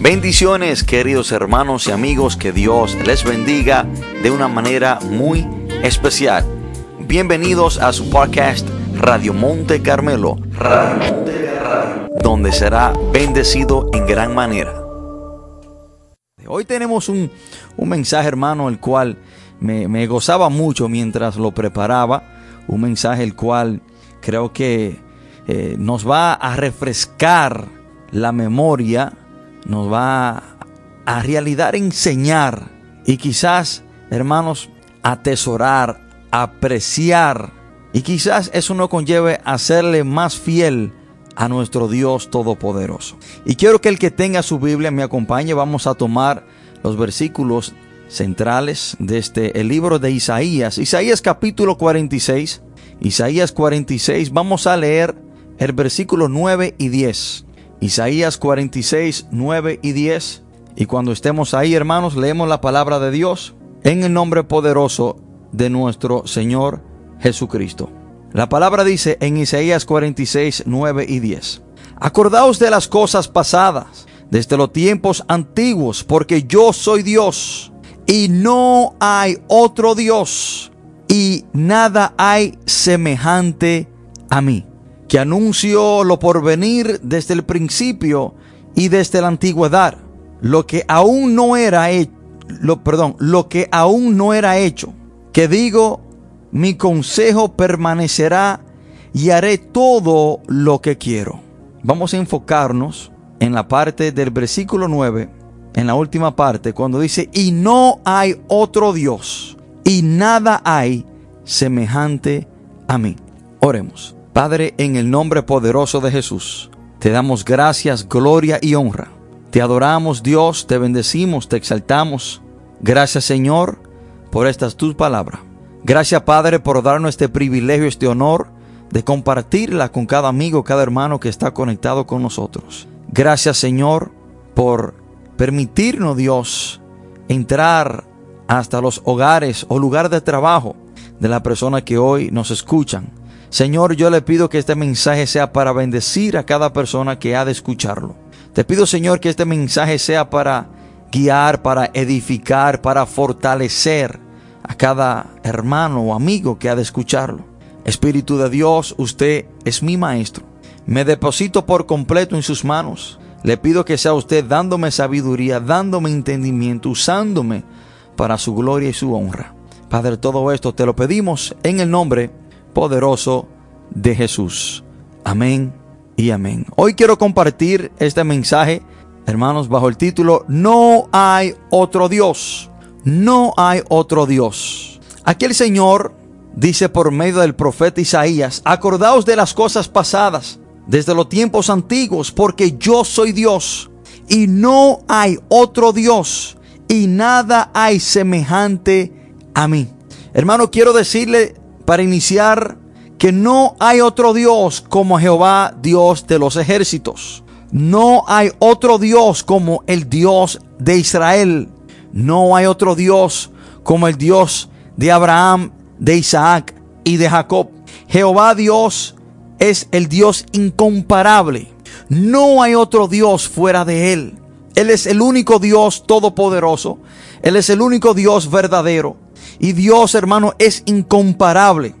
Bendiciones queridos hermanos y amigos, que Dios les bendiga de una manera muy especial. Bienvenidos a su podcast Radio Monte Carmelo, donde será bendecido en gran manera. Hoy tenemos un, mensaje hermano, el cual me, gozaba mucho mientras lo preparaba, un mensaje el cual creo que eh, nos va a refrescar la memoria nos va a realidad enseñar y quizás, hermanos, atesorar, apreciar y quizás eso nos conlleve hacerle más fiel a nuestro Dios Todopoderoso. Y quiero que el que tenga su Biblia me acompañe. Vamos a tomar los versículos centrales de este el libro de Isaías. Isaías capítulo 46. Isaías 46. Vamos a leer el versículo 9 y 10. Isaías 46, 9 y 10. Y cuando estemos ahí, hermanos, leemos la palabra de Dios en el nombre poderoso de nuestro Señor Jesucristo. La palabra dice en Isaías 46, 9 y 10. Acordaos de las cosas pasadas, desde los tiempos antiguos, porque yo soy Dios y no hay otro Dios y nada hay semejante a mí que anunció lo por venir desde el principio y desde la antigüedad, lo que aún no era hecho, lo, perdón, lo que aún no era hecho, que digo, mi consejo permanecerá y haré todo lo que quiero. Vamos a enfocarnos en la parte del versículo 9, en la última parte, cuando dice, y no hay otro Dios, y nada hay semejante a mí. Oremos. Padre, en el nombre poderoso de Jesús, te damos gracias, gloria y honra. Te adoramos, Dios, te bendecimos, te exaltamos. Gracias, Señor, por estas tus palabras. Gracias, Padre, por darnos este privilegio, este honor de compartirla con cada amigo, cada hermano que está conectado con nosotros. Gracias, Señor, por permitirnos, Dios, entrar hasta los hogares o lugar de trabajo de la persona que hoy nos escuchan. Señor, yo le pido que este mensaje sea para bendecir a cada persona que ha de escucharlo. Te pido, Señor, que este mensaje sea para guiar, para edificar, para fortalecer a cada hermano o amigo que ha de escucharlo. Espíritu de Dios, usted es mi maestro. Me deposito por completo en sus manos. Le pido que sea usted dándome sabiduría, dándome entendimiento, usándome para su gloria y su honra. Padre, todo esto te lo pedimos en el nombre poderoso de Jesús. Amén y amén. Hoy quiero compartir este mensaje, hermanos, bajo el título No hay otro Dios. No hay otro Dios. Aquí el Señor dice por medio del profeta Isaías, acordaos de las cosas pasadas, desde los tiempos antiguos, porque yo soy Dios y no hay otro Dios y nada hay semejante a mí. Hermano, quiero decirle para iniciar que no hay otro Dios como Jehová, Dios de los ejércitos. No hay otro Dios como el Dios de Israel. No hay otro Dios como el Dios de Abraham, de Isaac y de Jacob. Jehová Dios es el Dios incomparable. No hay otro Dios fuera de Él. Él es el único Dios todopoderoso. Él es el único Dios verdadero. Y Dios, hermano, es incomparable.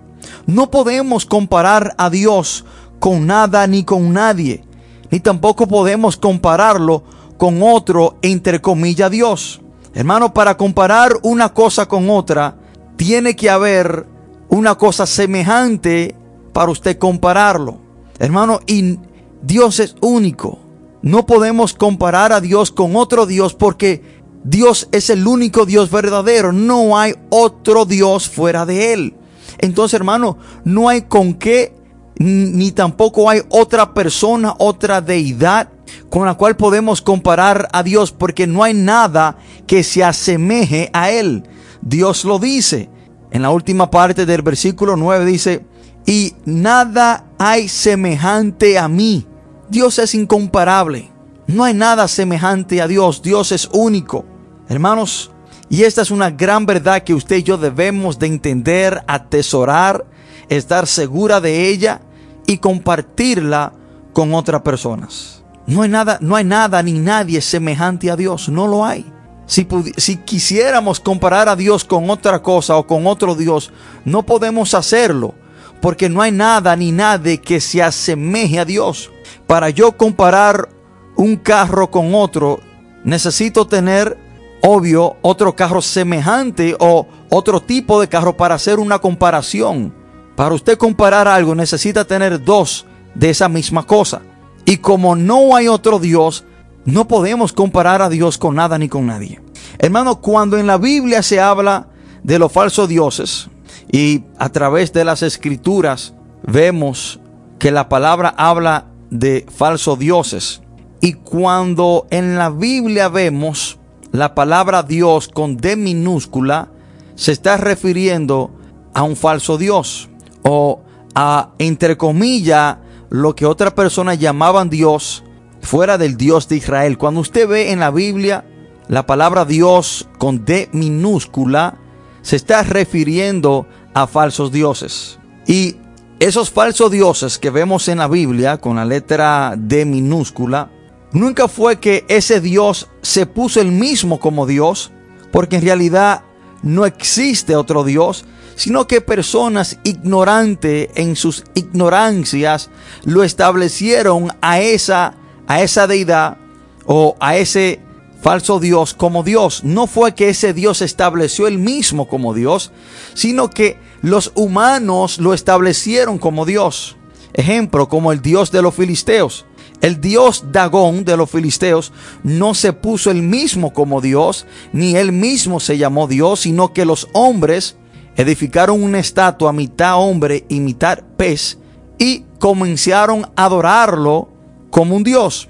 No podemos comparar a Dios con nada ni con nadie. Ni tampoco podemos compararlo con otro, entre comillas, Dios. Hermano, para comparar una cosa con otra, tiene que haber una cosa semejante para usted compararlo. Hermano, y Dios es único. No podemos comparar a Dios con otro Dios porque Dios es el único Dios verdadero. No hay otro Dios fuera de Él. Entonces, hermano, no hay con qué, ni tampoco hay otra persona, otra deidad con la cual podemos comparar a Dios, porque no hay nada que se asemeje a Él. Dios lo dice. En la última parte del versículo 9 dice, y nada hay semejante a mí. Dios es incomparable. No hay nada semejante a Dios. Dios es único. Hermanos, y esta es una gran verdad que usted y yo debemos de entender, atesorar, estar segura de ella y compartirla con otras personas. No hay nada, no hay nada ni nadie semejante a Dios, no lo hay. Si, si, quisiéramos comparar a Dios con otra cosa o con otro Dios, no podemos hacerlo, porque no hay nada ni nadie que se asemeje a Dios. Para yo comparar un carro con otro, necesito tener, obvio, otro carro semejante o otro tipo de carro para hacer una comparación. Para usted comparar algo, necesita tener dos de esa misma cosa. Y como no hay otro Dios, no podemos comparar a Dios con nada ni con nadie. Hermano, cuando en la Biblia se habla de los falsos dioses y a través de las escrituras vemos que la palabra habla de falsos dioses. Y cuando en la Biblia vemos la palabra Dios con D minúscula, se está refiriendo a un falso Dios o a, entre comillas, lo que otras personas llamaban Dios fuera del Dios de Israel. Cuando usted ve en la Biblia la palabra Dios con D minúscula, se está refiriendo a falsos dioses. Y esos falsos dioses que vemos en la Biblia con la letra D minúscula, nunca fue que ese Dios se puso el mismo como Dios, porque en realidad no existe otro Dios, sino que personas ignorantes en sus ignorancias lo establecieron a esa a esa deidad o a ese falso Dios como Dios. No fue que ese Dios estableció él mismo como Dios, sino que los humanos lo establecieron como Dios. Ejemplo, como el Dios de los filisteos. El Dios Dagón de los filisteos no se puso él mismo como Dios, ni él mismo se llamó Dios, sino que los hombres edificaron una estatua mitad hombre y mitad pez y comenzaron a adorarlo como un Dios.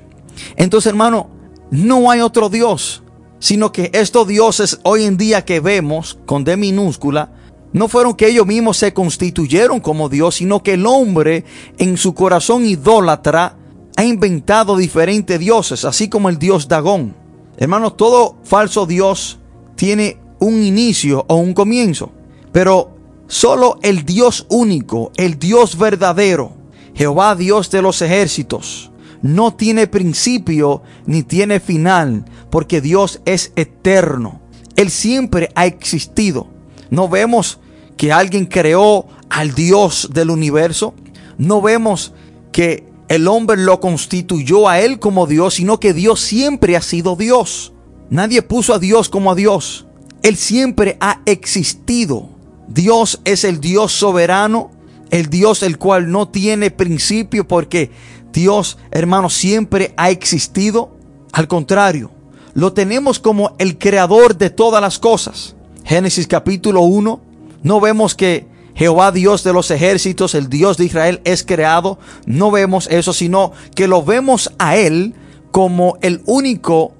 Entonces, hermano, no hay otro Dios, sino que estos dioses hoy en día que vemos con D minúscula, no fueron que ellos mismos se constituyeron como Dios, sino que el hombre en su corazón idólatra ha inventado diferentes dioses, así como el dios Dagón. Hermano, todo falso dios tiene un inicio o un comienzo, pero solo el Dios único, el Dios verdadero, Jehová Dios de los ejércitos, no tiene principio ni tiene final, porque Dios es eterno. Él siempre ha existido. No vemos que alguien creó al Dios del universo. No vemos que el hombre lo constituyó a él como Dios, sino que Dios siempre ha sido Dios. Nadie puso a Dios como a Dios. Él siempre ha existido. Dios es el Dios soberano, el Dios el cual no tiene principio porque Dios, hermano, siempre ha existido. Al contrario, lo tenemos como el creador de todas las cosas. Génesis capítulo 1, no vemos que Jehová Dios de los ejércitos, el Dios de Israel, es creado. No vemos eso, sino que lo vemos a Él como el único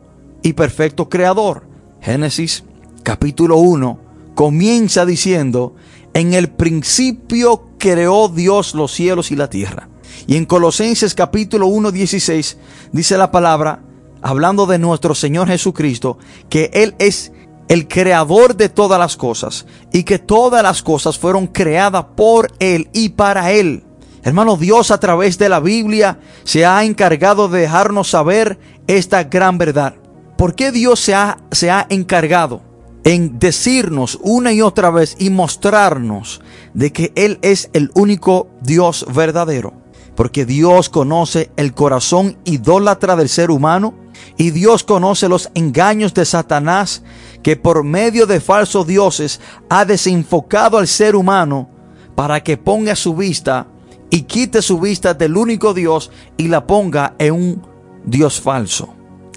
y perfecto creador. Génesis capítulo 1 comienza diciendo, en el principio creó Dios los cielos y la tierra. Y en Colosenses capítulo 1, 16 dice la palabra, hablando de nuestro Señor Jesucristo, que Él es el creador de todas las cosas y que todas las cosas fueron creadas por Él y para Él. Hermano, Dios a través de la Biblia se ha encargado de dejarnos saber esta gran verdad. ¿Por qué Dios se ha, se ha encargado en decirnos una y otra vez y mostrarnos de que Él es el único Dios verdadero? Porque Dios conoce el corazón idólatra del ser humano y Dios conoce los engaños de Satanás que por medio de falsos dioses ha desenfocado al ser humano para que ponga su vista y quite su vista del único Dios y la ponga en un Dios falso.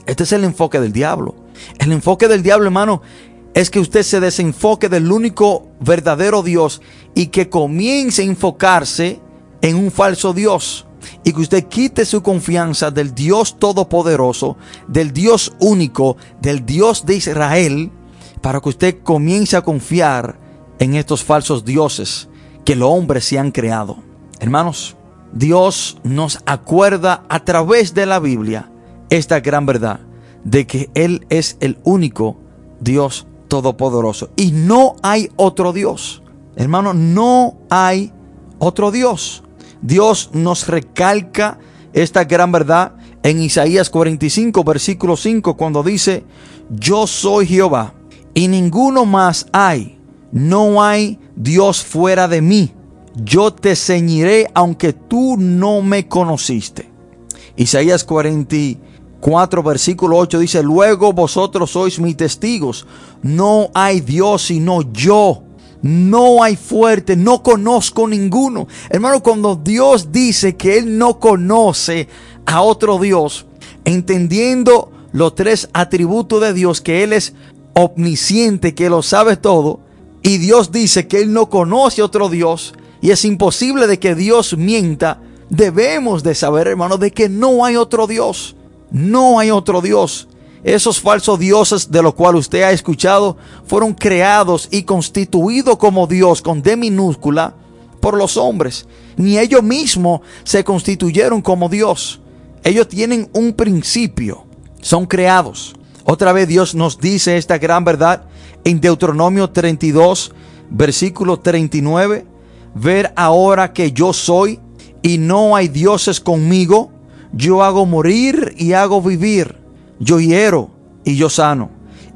Este es el enfoque del diablo. El enfoque del diablo, hermano, es que usted se desenfoque del único verdadero Dios y que comience a enfocarse en un falso Dios y que usted quite su confianza del Dios todopoderoso, del Dios único, del Dios de Israel, para que usted comience a confiar en estos falsos dioses que los hombres se han creado. Hermanos, Dios nos acuerda a través de la Biblia esta gran verdad de que Él es el único Dios todopoderoso y no hay otro Dios. Hermano, no hay otro Dios. Dios nos recalca esta gran verdad en Isaías 45, versículo 5, cuando dice, yo soy Jehová y ninguno más hay, no hay Dios fuera de mí. Yo te ceñiré aunque tú no me conociste. Isaías 44, versículo 8 dice, luego vosotros sois mis testigos, no hay Dios sino yo. No hay fuerte, no conozco ninguno. Hermano, cuando Dios dice que Él no conoce a otro Dios, entendiendo los tres atributos de Dios, que Él es omnisciente, que lo sabe todo, y Dios dice que Él no conoce a otro Dios, y es imposible de que Dios mienta, debemos de saber, hermano, de que no hay otro Dios. No hay otro Dios. Esos falsos dioses de los cuales usted ha escuchado fueron creados y constituidos como Dios con D minúscula por los hombres. Ni ellos mismos se constituyeron como Dios. Ellos tienen un principio. Son creados. Otra vez Dios nos dice esta gran verdad en Deuteronomio 32, versículo 39. Ver ahora que yo soy y no hay dioses conmigo. Yo hago morir y hago vivir yo hiero y yo sano,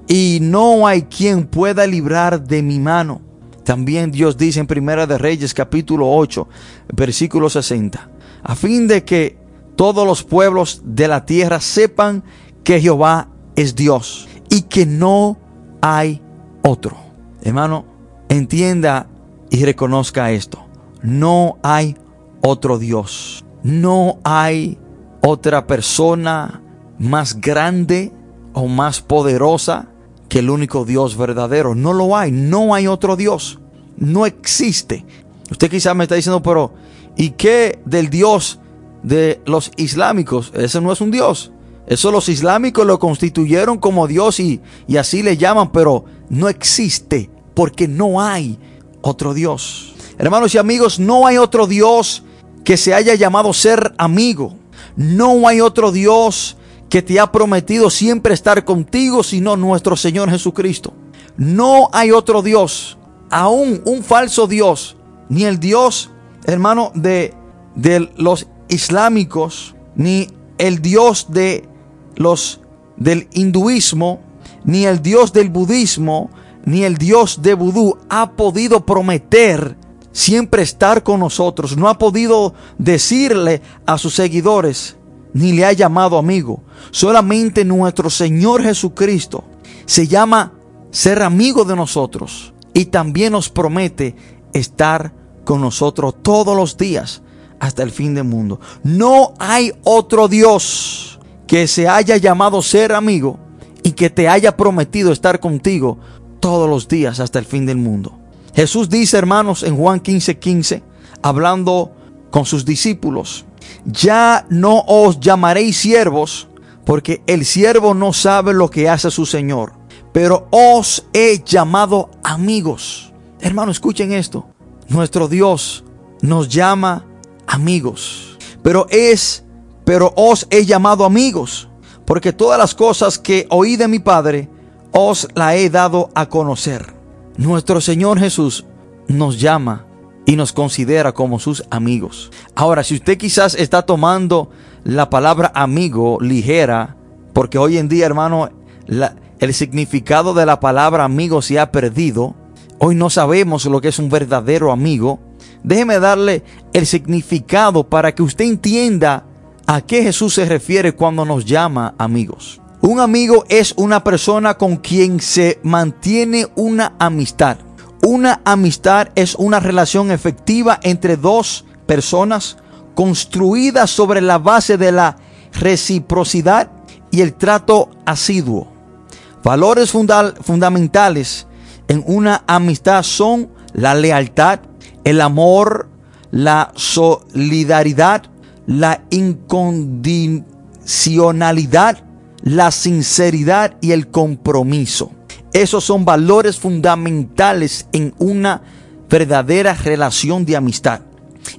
y no hay quien pueda librar de mi mano. También Dios dice en Primera de Reyes capítulo 8, versículo 60, a fin de que todos los pueblos de la tierra sepan que Jehová es Dios y que no hay otro. Hermano, entienda y reconozca esto. No hay otro Dios. No hay otra persona, más grande o más poderosa que el único Dios verdadero. No lo hay, no hay otro Dios, no existe. Usted quizás me está diciendo, pero ¿y qué del Dios de los islámicos? Ese no es un Dios. Eso los islámicos lo constituyeron como Dios y, y así le llaman, pero no existe porque no hay otro Dios. Hermanos y amigos, no hay otro Dios que se haya llamado ser amigo. No hay otro Dios que te ha prometido siempre estar contigo, sino nuestro Señor Jesucristo. No hay otro Dios, aún un falso Dios, ni el Dios, hermano, de, de los islámicos, ni el Dios de los del hinduismo, ni el Dios del budismo, ni el Dios de vudú ha podido prometer siempre estar con nosotros. No ha podido decirle a sus seguidores, ni le ha llamado amigo. Solamente nuestro Señor Jesucristo se llama ser amigo de nosotros y también nos promete estar con nosotros todos los días hasta el fin del mundo. No hay otro Dios que se haya llamado ser amigo y que te haya prometido estar contigo todos los días hasta el fin del mundo. Jesús dice, hermanos, en Juan 15:15, 15, hablando con sus discípulos, ya no os llamaréis siervos, porque el siervo no sabe lo que hace su Señor, pero os he llamado amigos. Hermano, escuchen esto. Nuestro Dios nos llama amigos, pero es, pero os he llamado amigos, porque todas las cosas que oí de mi Padre, os la he dado a conocer. Nuestro Señor Jesús nos llama y nos considera como sus amigos. Ahora, si usted quizás está tomando la palabra amigo ligera, porque hoy en día, hermano, el significado de la palabra amigo se ha perdido, hoy no sabemos lo que es un verdadero amigo, déjeme darle el significado para que usted entienda a qué Jesús se refiere cuando nos llama amigos. Un amigo es una persona con quien se mantiene una amistad. Una amistad es una relación efectiva entre dos personas construida sobre la base de la reciprocidad y el trato asiduo. Valores fundamentales en una amistad son la lealtad, el amor, la solidaridad, la incondicionalidad, la sinceridad y el compromiso. Esos son valores fundamentales en una verdadera relación de amistad.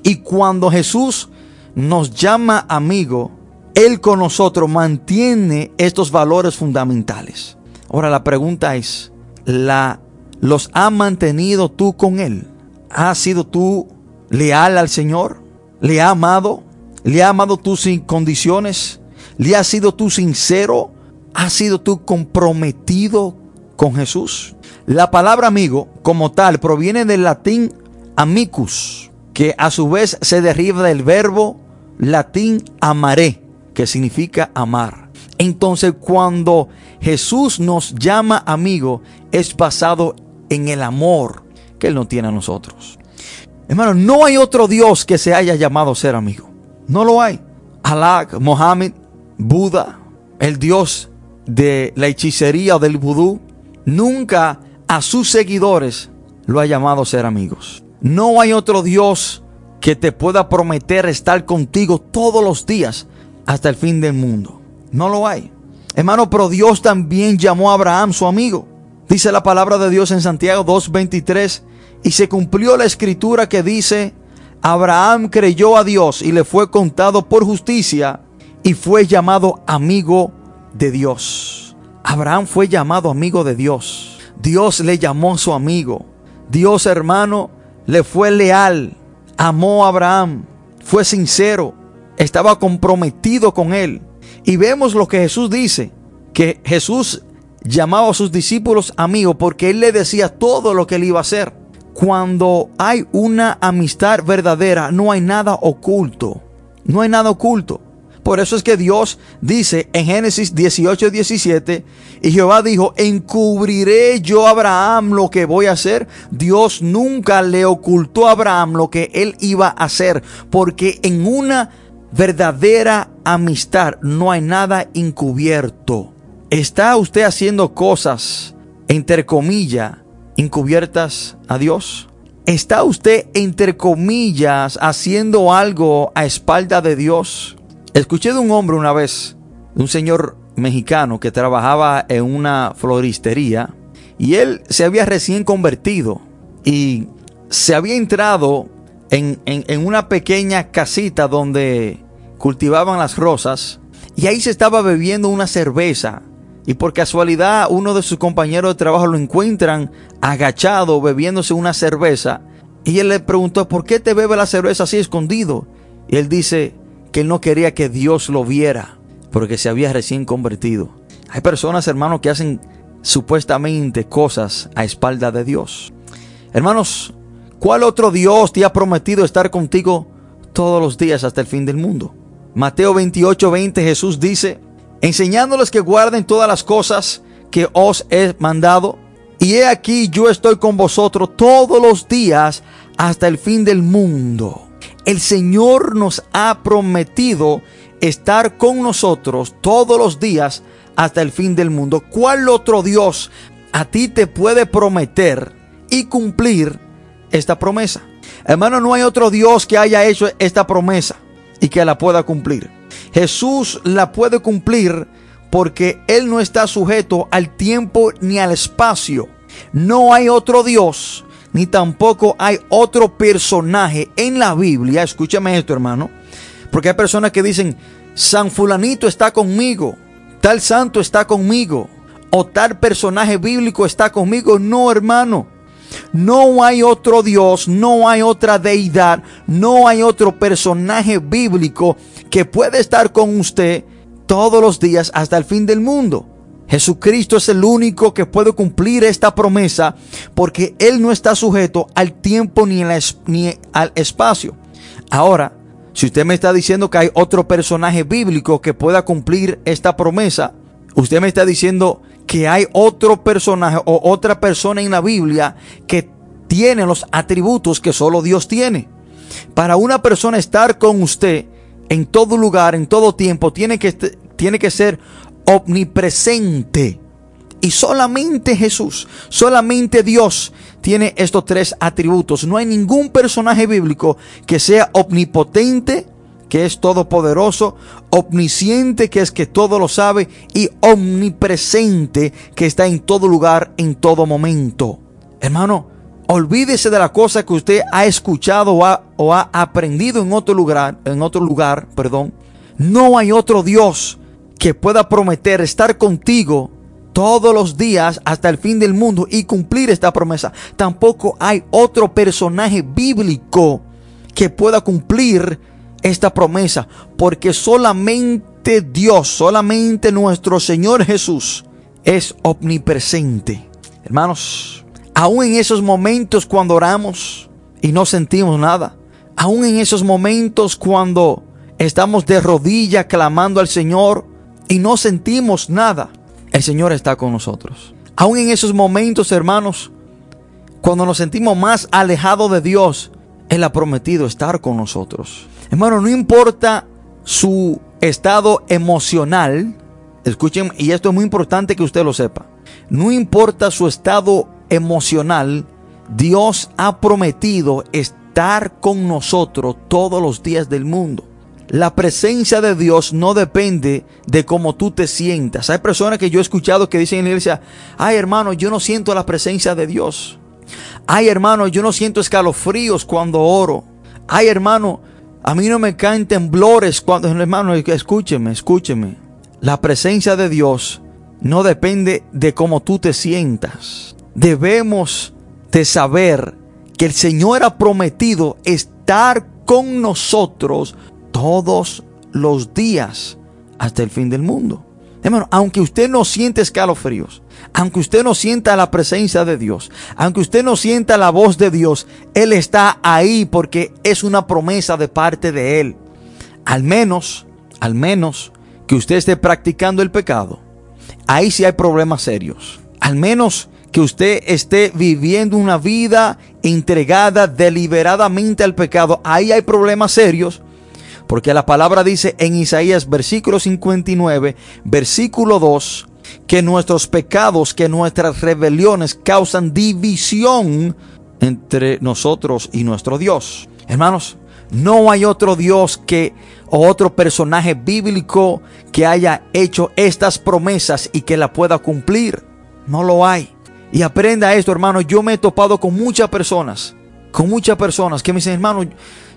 Y cuando Jesús nos llama amigo, Él con nosotros mantiene estos valores fundamentales. Ahora la pregunta es, ¿la, ¿los ha mantenido tú con Él? ¿Has sido tú leal al Señor? ¿Le ha amado? ¿Le ha amado tú sin condiciones? ¿Le has sido tú sincero? ¿Has sido tú comprometido con Jesús? La palabra amigo como tal proviene del latín amicus, que a su vez se deriva del verbo latín amaré, que significa amar. Entonces cuando Jesús nos llama amigo, es basado en el amor que Él no tiene a nosotros. Hermano, no hay otro Dios que se haya llamado ser amigo. No lo hay. Alá, Mohammed, Buda, el Dios de la hechicería o del vudú, nunca a sus seguidores lo ha llamado ser amigos. No hay otro Dios que te pueda prometer estar contigo todos los días hasta el fin del mundo. No lo hay. Hermano, pero Dios también llamó a Abraham su amigo. Dice la palabra de Dios en Santiago 2.23. Y se cumplió la escritura que dice, Abraham creyó a Dios y le fue contado por justicia y fue llamado amigo de Dios. Abraham fue llamado amigo de Dios. Dios le llamó su amigo. Dios hermano le fue leal. Amó a Abraham. Fue sincero. Estaba comprometido con él. Y vemos lo que Jesús dice. Que Jesús llamaba a sus discípulos amigos porque él le decía todo lo que él iba a hacer. Cuando hay una amistad verdadera, no hay nada oculto. No hay nada oculto. Por eso es que Dios dice en Génesis 18, 17, y Jehová dijo, encubriré yo a Abraham lo que voy a hacer. Dios nunca le ocultó a Abraham lo que él iba a hacer, porque en una verdadera amistad no hay nada encubierto. ¿Está usted haciendo cosas, entre comillas, encubiertas a Dios? ¿Está usted, entre comillas, haciendo algo a espalda de Dios? Escuché de un hombre una vez, un señor mexicano que trabajaba en una floristería y él se había recién convertido y se había entrado en, en, una pequeña casita donde cultivaban las rosas y ahí se estaba bebiendo una cerveza y por casualidad uno de sus compañeros de trabajo lo encuentran agachado bebiéndose una cerveza y él le preguntó, ¿por qué te bebe la cerveza así escondido? Y él dice, que él no quería que Dios lo viera, porque se había recién convertido. Hay personas, hermanos, que hacen supuestamente cosas a espalda de Dios. Hermanos, ¿cuál otro Dios te ha prometido estar contigo todos los días hasta el fin del mundo? Mateo 28, 20 Jesús dice, enseñándoles que guarden todas las cosas que os he mandado. Y he aquí yo estoy con vosotros todos los días hasta el fin del mundo. El Señor nos ha prometido estar con nosotros todos los días hasta el fin del mundo. ¿Cuál otro Dios a ti te puede prometer y cumplir esta promesa? Hermano, no hay otro Dios que haya hecho esta promesa y que la pueda cumplir. Jesús la puede cumplir porque Él no está sujeto al tiempo ni al espacio. No hay otro Dios ni tampoco hay otro personaje en la Biblia, escúchame esto hermano, porque hay personas que dicen, San fulanito está conmigo, tal santo está conmigo, o tal personaje bíblico está conmigo. No, hermano. No hay otro Dios, no hay otra deidad, no hay otro personaje bíblico que pueda estar con usted todos los días hasta el fin del mundo. Jesucristo es el único que puede cumplir esta promesa porque Él no está sujeto al tiempo ni, al espacio. Ahora, si usted me está diciendo que hay otro personaje bíblico que pueda cumplir esta promesa, usted me está diciendo que hay otro personaje o otra persona en la Biblia que tiene los atributos que solo Dios tiene. Para una persona estar con usted en todo lugar, en todo tiempo, tiene que, tiene que ser omnipresente. Y solamente Jesús, solamente Dios tiene estos tres atributos. No hay ningún personaje bíblico que sea omnipotente, que es todopoderoso, omnisciente, que es que todo lo sabe, y omnipresente, que está en todo lugar, en todo momento. Hermano, olvídese de la cosa que usted ha escuchado o ha, o ha aprendido en otro lugar, en otro lugar, perdón. No hay otro Dios que pueda prometer estar contigo todos los días hasta el fin del mundo y cumplir esta promesa. Tampoco hay otro personaje bíblico que pueda cumplir esta promesa, porque solamente Dios, solamente nuestro Señor Jesús es omnipresente. Hermanos, aún en esos momentos cuando oramos y no sentimos nada, aún en esos momentos cuando estamos de rodillas clamando al Señor y no sentimos nada, el Señor está con nosotros. Aún en esos momentos, hermanos, cuando nos sentimos más alejados de Dios, Él ha prometido estar con nosotros. Hermano, no importa su estado emocional, escuchen, y esto es muy importante que usted lo sepa, no importa su estado emocional, Dios ha prometido estar con nosotros todos los días del mundo. La presencia de Dios no depende de cómo tú te sientas. Hay personas que yo he escuchado que dicen en la iglesia, ay hermano, yo no siento la presencia de Dios. Ay hermano, yo no siento escalofríos cuando oro. Ay hermano, a mí no me caen temblores cuando, hermano, escúcheme, escúcheme. La presencia de Dios no depende de cómo tú te sientas. Debemos de saber que el Señor ha prometido estar con nosotros todos los días hasta el fin del mundo. Hermano, aunque usted no siente escalofríos, aunque usted no sienta la presencia de Dios, aunque usted no sienta la voz de Dios, Él está ahí porque es una promesa de parte de Él. Al menos, al menos que usted esté practicando el pecado, ahí sí hay problemas serios. Al menos que usted esté viviendo una vida entregada deliberadamente al pecado, ahí hay problemas serios porque la palabra dice en Isaías versículo 59, versículo 2, que nuestros pecados, que nuestras rebeliones causan división entre nosotros y nuestro Dios. Hermanos, no hay otro Dios que o otro personaje bíblico que haya hecho estas promesas y que la pueda cumplir. No lo hay. Y aprenda esto, hermano. Yo me he topado con muchas personas, con muchas personas que me dicen, hermano,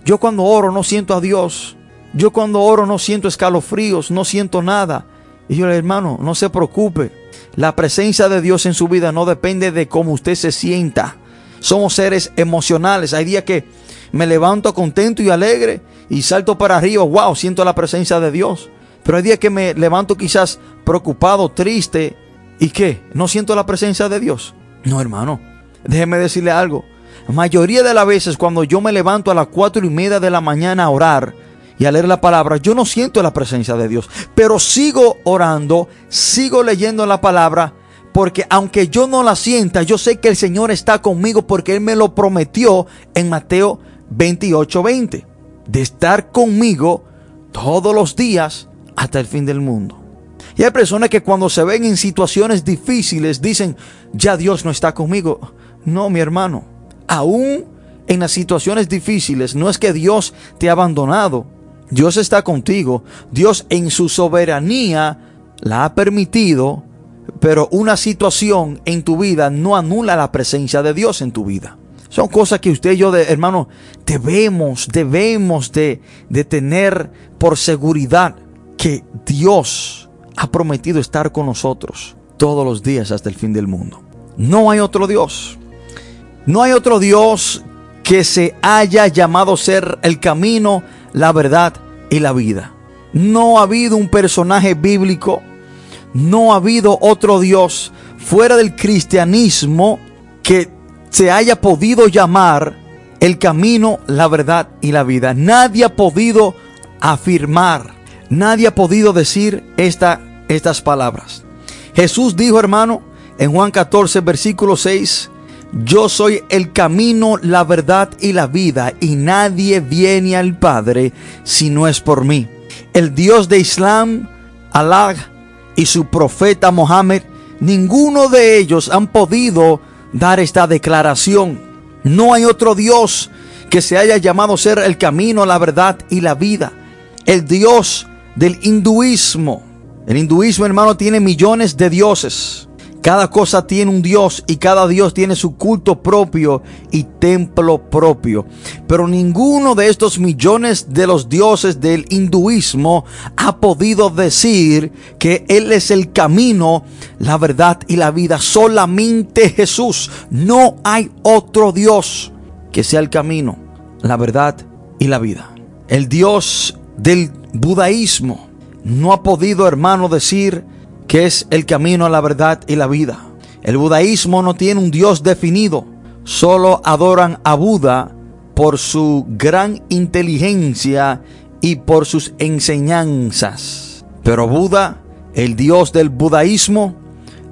yo cuando oro no siento a Dios. Yo cuando oro no siento escalofríos, no siento nada. Y yo, hermano, no se preocupe. La presencia de Dios en su vida no depende de cómo usted se sienta. Somos seres emocionales. Hay días que me levanto contento y alegre y salto para arriba. Wow, siento la presencia de Dios. Pero hay días que me levanto quizás preocupado, triste. ¿Y qué? ¿No siento la presencia de Dios? No, hermano. Déjeme decirle algo. La mayoría de las veces cuando yo me levanto a las cuatro y media de la mañana a orar, y a leer la palabra, yo no siento la presencia de Dios, pero sigo orando, sigo leyendo la palabra, porque aunque yo no la sienta, yo sé que el Señor está conmigo porque Él me lo prometió en Mateo 28, 20, de estar conmigo todos los días hasta el fin del mundo. Y hay personas que cuando se ven en situaciones difíciles dicen, ya Dios no está conmigo. No, mi hermano, aún en las situaciones difíciles no es que Dios te ha abandonado, Dios está contigo. Dios en su soberanía la ha permitido, pero una situación en tu vida no anula la presencia de Dios en tu vida. Son cosas que usted y yo, hermano, debemos, debemos de, de tener por seguridad que Dios ha prometido estar con nosotros todos los días hasta el fin del mundo. No hay otro Dios. No hay otro Dios que se haya llamado ser el camino, la verdad y la vida. No ha habido un personaje bíblico, no ha habido otro Dios fuera del cristianismo que se haya podido llamar el camino, la verdad y la vida. Nadie ha podido afirmar, nadie ha podido decir esta, estas palabras. Jesús dijo, hermano, en Juan 14, versículo 6, yo soy el camino, la verdad y la vida, y nadie viene al Padre si no es por mí. El Dios de Islam, Allah y su profeta Mohammed, ninguno de ellos han podido dar esta declaración. No hay otro Dios que se haya llamado ser el camino, la verdad y la vida. El Dios del hinduismo. El hinduismo, hermano, tiene millones de dioses. Cada cosa tiene un Dios y cada Dios tiene su culto propio y templo propio. Pero ninguno de estos millones de los dioses del hinduismo ha podido decir que Él es el camino, la verdad y la vida. Solamente Jesús. No hay otro Dios que sea el camino, la verdad y la vida. El Dios del budaísmo no ha podido, hermano, decir que es el camino a la verdad y la vida. El budaísmo no tiene un Dios definido, solo adoran a Buda por su gran inteligencia y por sus enseñanzas. Pero Buda, el Dios del budaísmo,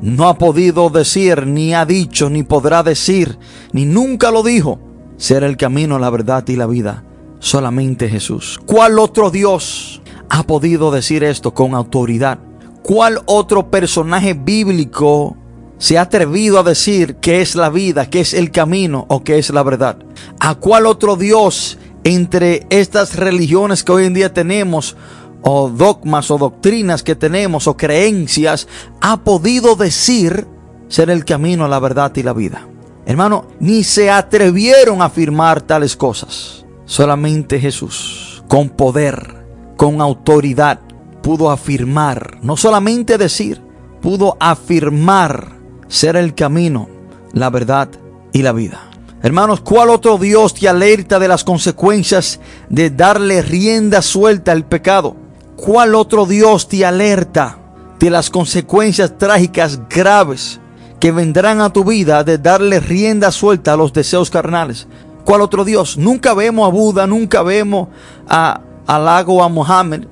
no ha podido decir, ni ha dicho, ni podrá decir, ni nunca lo dijo, ser el camino, la verdad y la vida. Solamente Jesús. ¿Cuál otro Dios ha podido decir esto con autoridad? ¿Cuál otro personaje bíblico se ha atrevido a decir que es la vida, que es el camino o que es la verdad? ¿A cuál otro Dios entre estas religiones que hoy en día tenemos o dogmas o doctrinas que tenemos o creencias ha podido decir ser el camino la verdad y la vida? Hermano, ni se atrevieron a afirmar tales cosas. Solamente Jesús, con poder, con autoridad, pudo afirmar, no solamente decir, pudo afirmar ser el camino, la verdad y la vida. Hermanos, ¿cuál otro Dios te alerta de las consecuencias de darle rienda suelta al pecado? ¿Cuál otro Dios te alerta de las consecuencias trágicas graves que vendrán a tu vida de darle rienda suelta a los deseos carnales. ¿Cuál otro Dios? Nunca vemos a Buda, nunca vemos a, Lago a Mohammed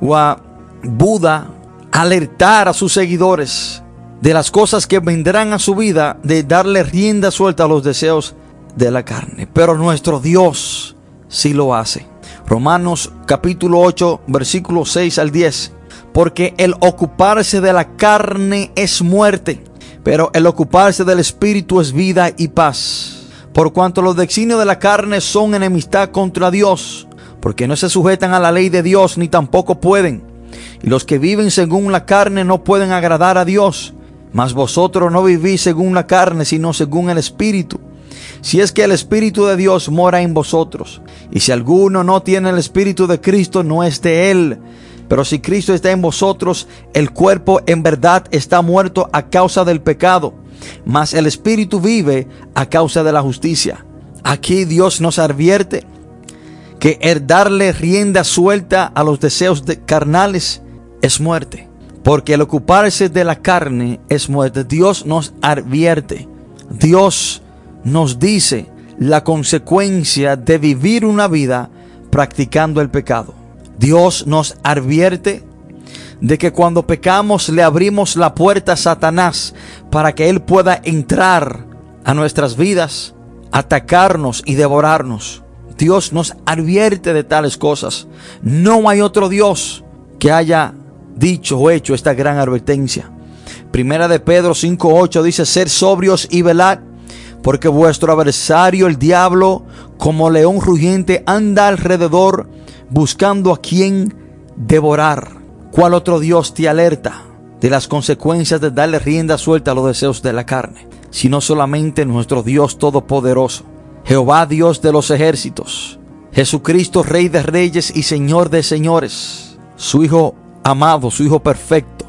o, a Buda alertar a sus seguidores de las cosas que vendrán a su vida de darle rienda suelta a los deseos de la carne. Pero nuestro Dios sí lo hace. Romanos capítulo 8, versículo 6 al 10. Porque el ocuparse de la carne es muerte pero el ocuparse del Espíritu es vida y paz. Por cuanto los designios de la carne son enemistad contra Dios, porque no se sujetan a la ley de Dios ni tampoco pueden. Y los que viven según la carne no pueden agradar a Dios. Mas vosotros no vivís según la carne, sino según el Espíritu. Si es que el Espíritu de Dios mora en vosotros. Y si alguno no tiene el Espíritu de Cristo, no es de él. Pero si Cristo está en vosotros, el cuerpo en verdad está muerto a causa del pecado, mas el espíritu vive a causa de la justicia. Aquí Dios nos advierte que el darle rienda suelta a los deseos carnales es muerte. Porque el ocuparse de la carne es muerte. Dios nos advierte. Dios nos dice la consecuencia de vivir una vida practicando el pecado. Dios nos advierte de que cuando pecamos le abrimos la puerta a Satanás para que Él pueda entrar a nuestras vidas, atacarnos y devorarnos. Dios nos advierte de tales cosas. No hay otro Dios que haya dicho o hecho esta gran advertencia. Primera de Pedro 5.8 dice, ser sobrios y velad, porque vuestro adversario el diablo, como león rugiente, anda alrededor buscando a quien devorar. ¿Cuál otro Dios te alerta de las consecuencias de darle rienda suelta a los deseos de la carne? Sino solamente nuestro Dios Todopoderoso, Jehová Dios de los ejércitos, Jesucristo Rey de Reyes y Señor de Señores, su Hijo amado, su Hijo perfecto,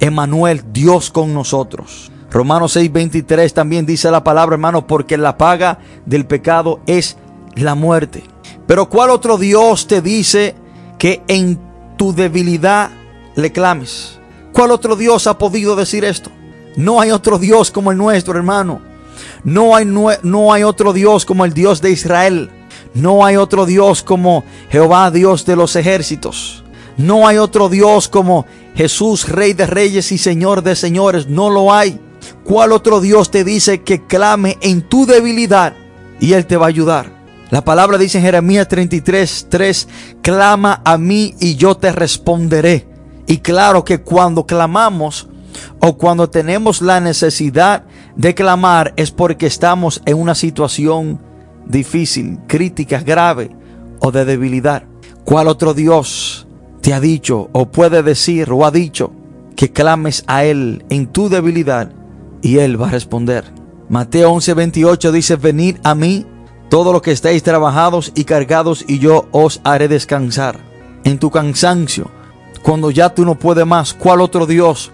Emanuel, Dios con nosotros. Romanos 6:23 también dice la palabra, hermano, porque la paga del pecado es la muerte. Pero ¿cuál otro Dios te dice que en tu debilidad le clames? ¿Cuál otro Dios ha podido decir esto? No hay otro Dios como el nuestro, hermano. No hay, no hay otro Dios como el Dios de Israel. No hay otro Dios como Jehová, Dios de los ejércitos. No hay otro Dios como Jesús, Rey de reyes y Señor de señores. No lo hay. ¿Cuál otro Dios te dice que clame en tu debilidad y Él te va a ayudar? La palabra dice en Jeremías 33, 3, clama a mí y yo te responderé. Y claro que cuando clamamos o cuando tenemos la necesidad de clamar es porque estamos en una situación difícil, crítica, grave o de debilidad. ¿Cuál otro Dios te ha dicho o puede decir o ha dicho que clames a Él en tu debilidad y Él va a responder? Mateo 11:28 dice, venid a mí todo lo que estéis trabajados y cargados y yo os haré descansar. En tu cansancio, cuando ya tú no puedes más, ¿cuál otro Dios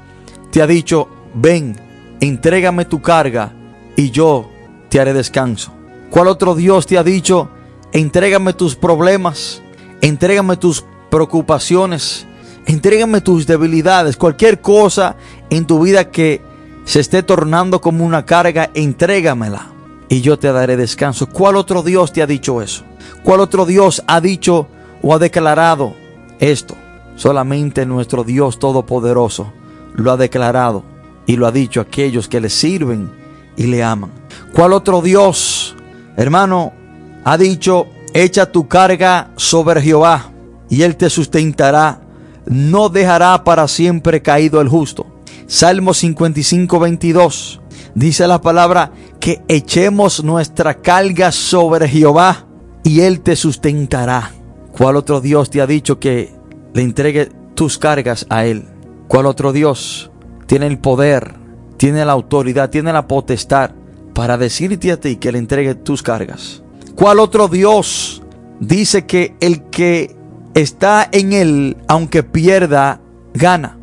te ha dicho, ven, entrégame tu carga y yo te haré descanso? ¿Cuál otro Dios te ha dicho, entrégame tus problemas, entrégame tus preocupaciones Entrégame tus debilidades, cualquier cosa en tu vida que se esté tornando como una carga, entrégamela y yo te daré descanso. ¿Cuál otro Dios te ha dicho eso? ¿Cuál otro Dios ha dicho o ha declarado esto? Solamente nuestro Dios Todopoderoso lo ha declarado y lo ha dicho a aquellos que le sirven y le aman. ¿Cuál otro Dios, hermano, ha dicho, echa tu carga sobre Jehová y él te sustentará, no dejará para siempre caído el justo? Salmo 55, 22. Dice la palabra que echemos nuestra carga sobre Jehová y Él te sustentará. ¿Cuál otro Dios te ha dicho que le entregue tus cargas a Él? ¿Cuál otro Dios tiene el poder, tiene la autoridad, tiene la potestad para decirte a ti que le entregue tus cargas? ¿Cuál otro Dios dice que el que está en Él, aunque pierda, gana?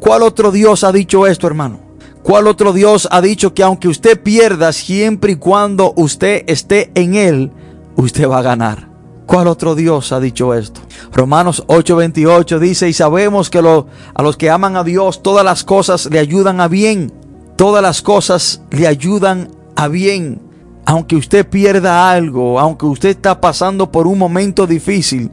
¿Cuál otro Dios ha dicho esto, hermano? ¿Cuál otro Dios ha dicho que aunque usted pierda, siempre y cuando usted esté en Él, usted va a ganar? ¿Cuál otro Dios ha dicho esto? Romanos 8:28 dice, y sabemos que a los que aman a Dios, todas las cosas le ayudan a bien. Todas las cosas le ayudan a bien. Aunque usted pierda algo, aunque usted está pasando por un momento difícil,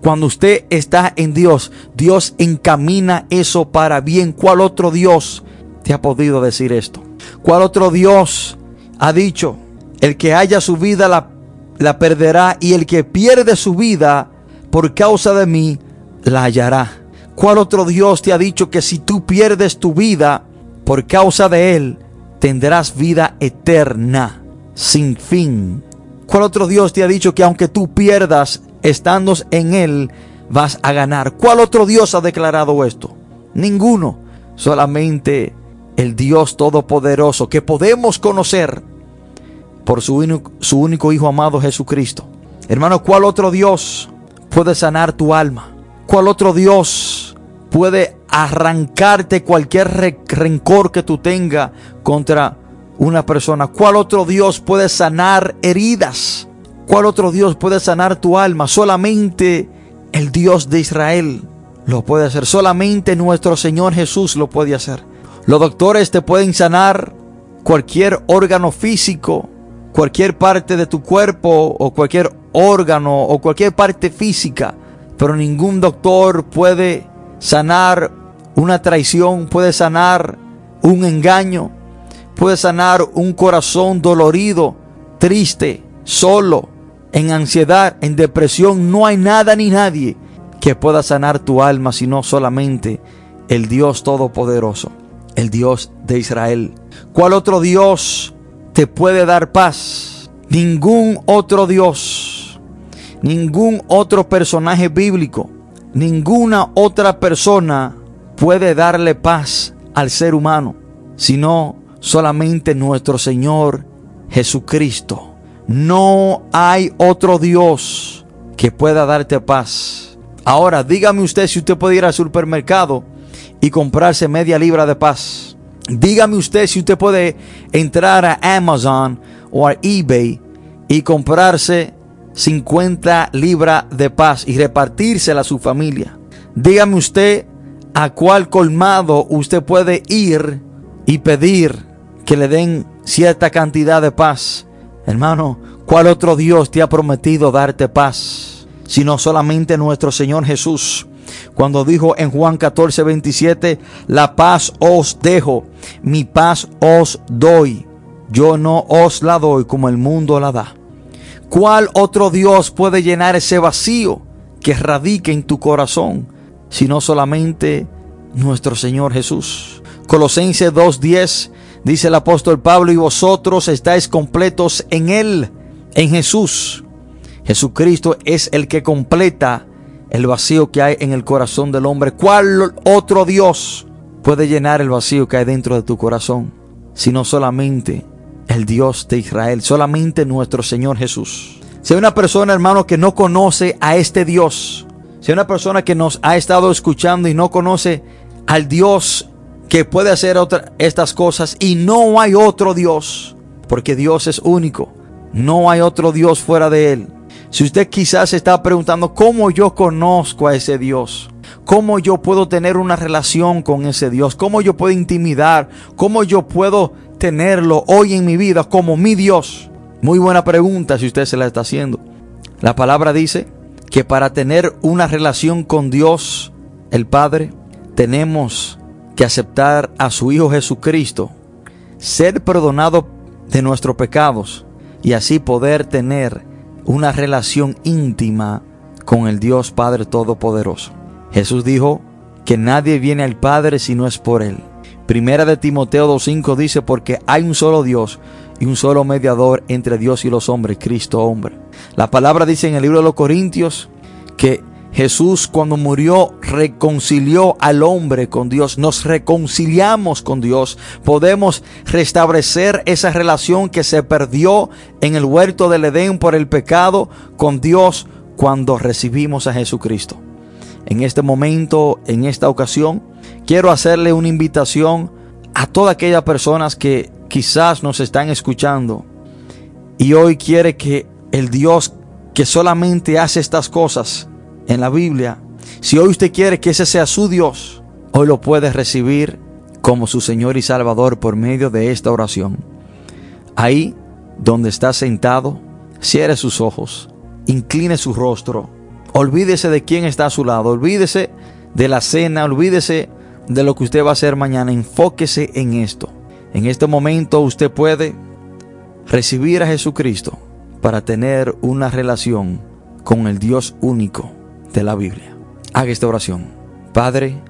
cuando usted está en Dios, Dios encamina eso para bien. ¿Cuál otro Dios te ha podido decir esto? ¿Cuál otro Dios ha dicho, el que haya su vida la, la perderá y el que pierde su vida por causa de mí la hallará? ¿Cuál otro Dios te ha dicho que si tú pierdes tu vida por causa de Él, tendrás vida eterna, sin fin? ¿Cuál otro Dios te ha dicho que aunque tú pierdas estando en Él, vas a ganar. ¿Cuál otro Dios ha declarado esto? Ninguno. Solamente el Dios Todopoderoso que podemos conocer por su único, su único Hijo amado Jesucristo. Hermano, ¿cuál otro Dios puede sanar tu alma? ¿Cuál otro Dios puede arrancarte cualquier rencor que tú tengas contra una persona? ¿Cuál otro Dios puede sanar heridas? ¿Cuál otro Dios puede sanar tu alma? Solamente el Dios de Israel lo puede hacer. Solamente nuestro Señor Jesús lo puede hacer. Los doctores te pueden sanar cualquier órgano físico, cualquier parte de tu cuerpo o cualquier órgano o cualquier parte física. Pero ningún doctor puede sanar una traición, puede sanar un engaño, puede sanar un corazón dolorido, triste, solo en ansiedad, en depresión, no hay nada ni nadie que pueda sanar tu alma, sino solamente el Dios Todopoderoso, el Dios de Israel. ¿Cuál otro Dios te puede dar paz? Ningún otro Dios, ningún otro personaje bíblico, ninguna otra persona puede darle paz al ser humano, sino solamente nuestro Señor Jesucristo. No hay otro Dios que pueda darte paz. Ahora, dígame usted si usted puede ir al supermercado y comprarse media libra de paz. Dígame usted si usted puede entrar a Amazon o a eBay y comprarse 50 libras de paz y repartírsela a su familia. Dígame usted a cuál colmado usted puede ir y pedir que le den cierta cantidad de paz. Hermano, ¿cuál otro Dios te ha prometido darte paz? Sino solamente nuestro Señor Jesús. Cuando dijo en Juan 14, 27, la paz os dejo, mi paz os doy. Yo no os la doy como el mundo la da. ¿Cuál otro Dios puede llenar ese vacío que radica en tu corazón? Sino solamente nuestro Señor Jesús. Colosenses 2.10 Dice el apóstol Pablo, y vosotros estáis completos en Él, en Jesús. Jesucristo es el que completa el vacío que hay en el corazón del hombre. ¿Cuál otro Dios puede llenar el vacío que hay dentro de tu corazón? Sino solamente el Dios de Israel, solamente nuestro Señor Jesús. Si hay una persona, hermano, que no conoce a este Dios, si hay una persona que nos ha estado escuchando y no conoce al Dios que puede hacer estas cosas y no hay otro Dios, porque Dios es único. No hay otro Dios fuera de Él. Si usted quizás está preguntando cómo yo conozco a ese Dios, ¿Cómo yo puedo tener una relación con ese Dios? ¿Cómo yo puedo intimidar? ¿Cómo yo puedo tenerlo hoy en mi vida como mi Dios? Muy buena pregunta si usted se la está haciendo. La palabra dice que para tener una relación con Dios, el Padre, tenemos que aceptar a su Hijo Jesucristo, ser perdonado de nuestros pecados y así poder tener una relación íntima con el Dios Padre Todopoderoso. Jesús dijo que nadie viene al Padre si no es por Él. Primera de Timoteo 2.5 dice, porque hay un solo Dios y un solo mediador entre Dios y los hombres, Cristo hombre. La palabra dice en el libro de los Corintios que Jesús cuando murió reconcilió al hombre con Dios, nos reconciliamos con Dios, podemos restablecer esa relación que se perdió en el huerto del Edén por el pecado con Dios cuando recibimos a Jesucristo. En este momento, en esta ocasión, quiero hacerle una invitación a todas aquellas personas que quizás nos están escuchando y hoy quiere que el Dios que solamente hace estas cosas, en la Biblia, si hoy usted quiere que ese sea su Dios, hoy lo puede recibir como su Señor y Salvador por medio de esta oración. Ahí donde está sentado, cierre sus ojos, incline su rostro, olvídese de quién está a su lado, olvídese de la cena, olvídese de lo que usted va a hacer mañana, enfóquese en esto. En este momento usted puede recibir a Jesucristo para tener una relación con el Dios único de la Biblia. Haga esta oración. Padre,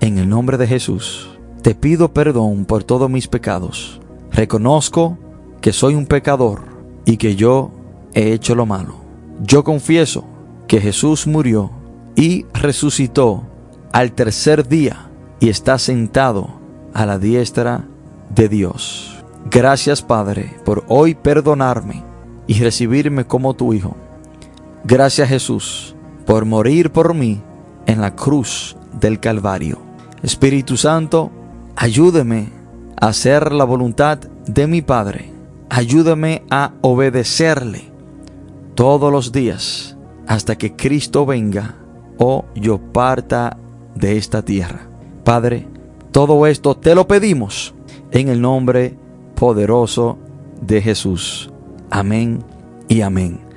en el nombre de Jesús, te pido perdón por todos mis pecados. Reconozco que soy un pecador y que yo he hecho lo malo. Yo confieso que Jesús murió y resucitó al tercer día y está sentado a la diestra de Dios. Gracias Padre por hoy perdonarme y recibirme como tu Hijo. Gracias Jesús por morir por mí en la cruz del Calvario. Espíritu Santo, ayúdeme a hacer la voluntad de mi Padre. Ayúdame a obedecerle todos los días hasta que Cristo venga o yo parta de esta tierra. Padre, todo esto te lo pedimos en el nombre poderoso de Jesús. Amén y amén.